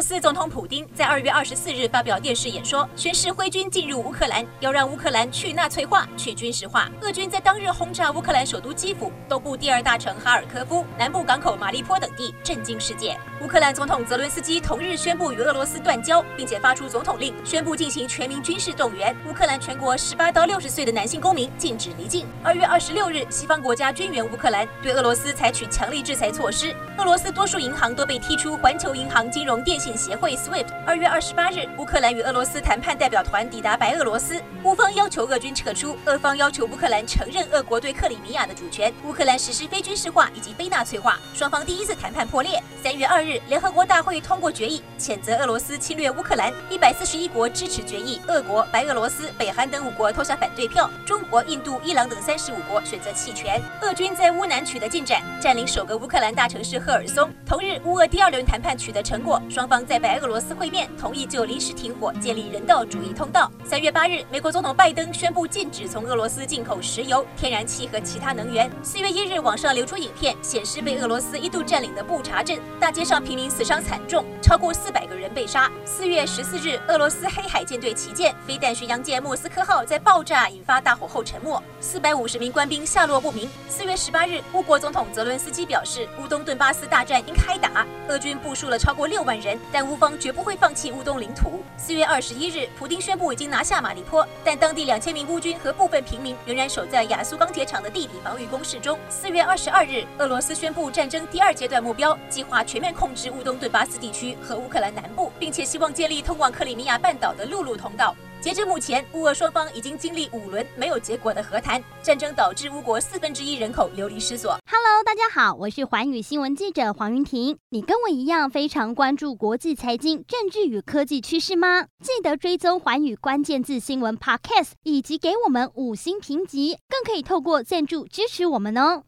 俄罗斯总统普丁在二月二十四日发表电视演说，宣誓挥军进入乌克兰，要让乌克兰去纳粹化、去军事化。俄军在当日轰炸乌克兰首都基辅、东部第二大城哈尔科夫、南部港口马利坡等地，震惊世界。乌克兰总统泽伦斯基同日宣布与俄罗斯断交，并且发出总统令，宣布进行全民军事动员。乌克兰全国十八到六十岁的男性公民禁止离境。二月二十六日，西方国家军援乌克兰，对俄罗斯采取强力制裁措施。俄罗斯多数银行都被踢出环球银行金融电信协会 SWIFT。二月二十八日，乌克兰与俄罗斯谈判代表团抵达白俄罗斯，乌方要求俄军撤出，俄方要求乌克兰承认俄国对克里米亚的主权，乌克兰实施非军事化以及非纳粹化，双方第一次谈判破裂。三月二日，联合国大会通过决议，谴责俄罗斯侵略乌克兰。一百四十一国支持决议，俄国、白俄罗斯、北韩等五国投下反对票，中国、印度、伊朗等三十五国选择弃权。俄军在乌南取得进展，占领首个乌克兰大城市赫尔松。同日，乌俄第二轮谈判取得成果，双方在白俄罗斯会面，同意就临时停火建立人道主义通道。三月八日，美国总统拜登宣布禁止从俄罗斯进口石油、天然气和其他能源。四月一日，网上流出影片，显示被俄罗斯一度占领的布查镇，大街上平民死伤惨重，超过四百个人被杀。四月十四日，俄罗斯黑海舰队旗舰飞弹巡洋舰莫斯科号在爆炸引发大火后沉没，四百五十名官兵下落不明。四月十八日，乌国总统泽伦斯基表示，乌东顿巴斯大战应开打，俄军部署了超过六万人，但乌方绝不会放弃乌东领土。四月二十一日，普丁宣布已经拿下马利坡，但当地两千名乌军和部分平民仍然守在亚速钢铁厂的地底防御工事中。四月二十二日，俄罗斯宣布战争第二阶段目标，计划全面控制乌东顿巴斯地区和乌克兰南部，并且希望建立通往克里米亚半岛的陆路通道。截至目前，乌俄双方已经经历五轮没有结果的和谈，战争导致乌国四分之一人口流离失所。Hello，大家好，我是寰宇新闻记者黄云婷。你跟我一样非常关注国际财经、政治与科技趋势吗？记得追踪寰宇关键字新闻 Podcast，以及给我们五星评级，更可以透过赞助支持我们哦。